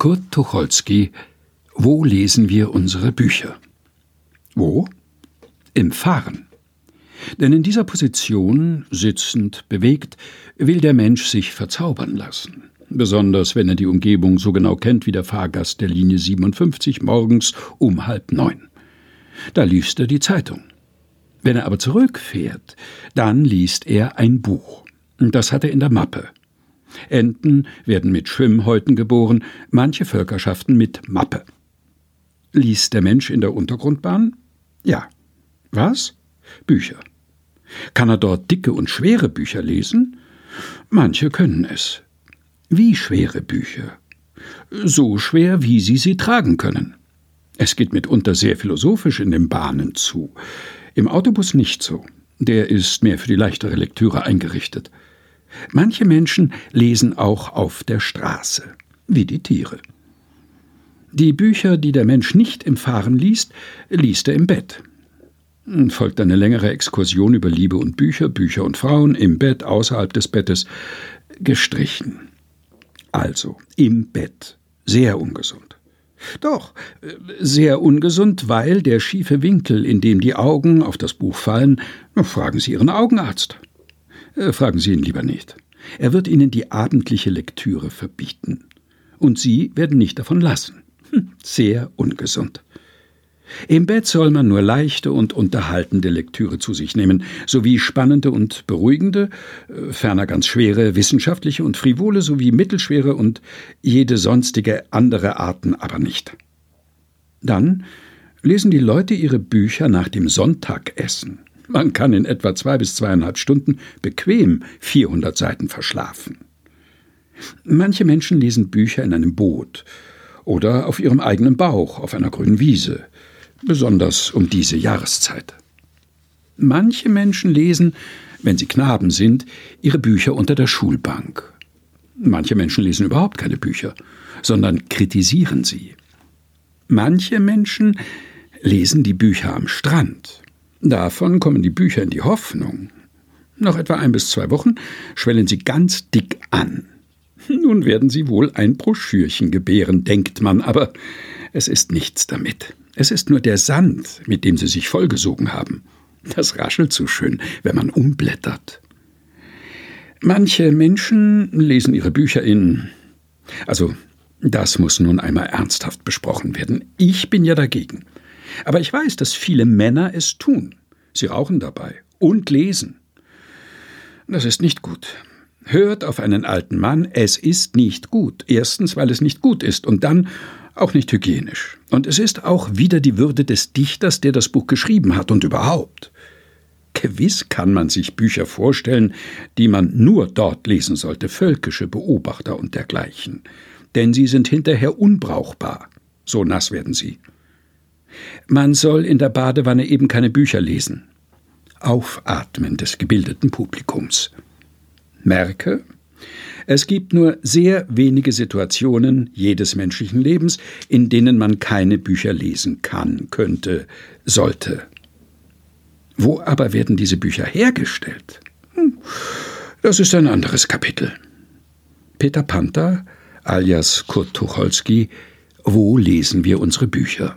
Kurt Tucholsky Wo lesen wir unsere Bücher? Wo? Im Fahren. Denn in dieser Position, sitzend, bewegt, will der Mensch sich verzaubern lassen. Besonders wenn er die Umgebung so genau kennt wie der Fahrgast der Linie 57 morgens um halb neun. Da liest er die Zeitung. Wenn er aber zurückfährt, dann liest er ein Buch. Das hat er in der Mappe. Enten werden mit Schwimmhäuten geboren, manche Völkerschaften mit Mappe. Liest der Mensch in der Untergrundbahn? Ja. Was? Bücher. Kann er dort dicke und schwere Bücher lesen? Manche können es. Wie schwere Bücher? So schwer, wie sie sie tragen können. Es geht mitunter sehr philosophisch in den Bahnen zu. Im Autobus nicht so. Der ist mehr für die leichtere Lektüre eingerichtet. Manche Menschen lesen auch auf der Straße, wie die Tiere. Die Bücher, die der Mensch nicht im Fahren liest, liest er im Bett. Folgt eine längere Exkursion über Liebe und Bücher, Bücher und Frauen, im Bett, außerhalb des Bettes, gestrichen. Also, im Bett. Sehr ungesund. Doch, sehr ungesund, weil der schiefe Winkel, in dem die Augen auf das Buch fallen, fragen Sie Ihren Augenarzt. Äh, fragen Sie ihn lieber nicht. Er wird Ihnen die abendliche Lektüre verbieten. Und Sie werden nicht davon lassen. Hm, sehr ungesund. Im Bett soll man nur leichte und unterhaltende Lektüre zu sich nehmen, sowie spannende und beruhigende, äh, ferner ganz schwere wissenschaftliche und frivole sowie mittelschwere und jede sonstige andere Arten aber nicht. Dann lesen die Leute ihre Bücher nach dem Sonntagessen. Man kann in etwa zwei bis zweieinhalb Stunden bequem 400 Seiten verschlafen. Manche Menschen lesen Bücher in einem Boot oder auf ihrem eigenen Bauch auf einer grünen Wiese, besonders um diese Jahreszeit. Manche Menschen lesen, wenn sie Knaben sind, ihre Bücher unter der Schulbank. Manche Menschen lesen überhaupt keine Bücher, sondern kritisieren sie. Manche Menschen lesen die Bücher am Strand Davon kommen die Bücher in die Hoffnung. Nach etwa ein bis zwei Wochen schwellen sie ganz dick an. Nun werden sie wohl ein Broschürchen gebären, denkt man, aber es ist nichts damit. Es ist nur der Sand, mit dem sie sich vollgesogen haben. Das raschelt so schön, wenn man umblättert. Manche Menschen lesen ihre Bücher in. Also, das muss nun einmal ernsthaft besprochen werden. Ich bin ja dagegen. Aber ich weiß, dass viele Männer es tun. Sie rauchen dabei und lesen. Das ist nicht gut. Hört auf einen alten Mann, es ist nicht gut. Erstens, weil es nicht gut ist und dann auch nicht hygienisch. Und es ist auch wieder die Würde des Dichters, der das Buch geschrieben hat und überhaupt. Gewiss kann man sich Bücher vorstellen, die man nur dort lesen sollte, völkische Beobachter und dergleichen. Denn sie sind hinterher unbrauchbar. So nass werden sie. Man soll in der Badewanne eben keine Bücher lesen. Aufatmen des gebildeten Publikums. Merke, es gibt nur sehr wenige Situationen jedes menschlichen Lebens, in denen man keine Bücher lesen kann, könnte, sollte. Wo aber werden diese Bücher hergestellt? Hm, das ist ein anderes Kapitel. Peter Panther, alias Kurt Tucholsky, Wo lesen wir unsere Bücher?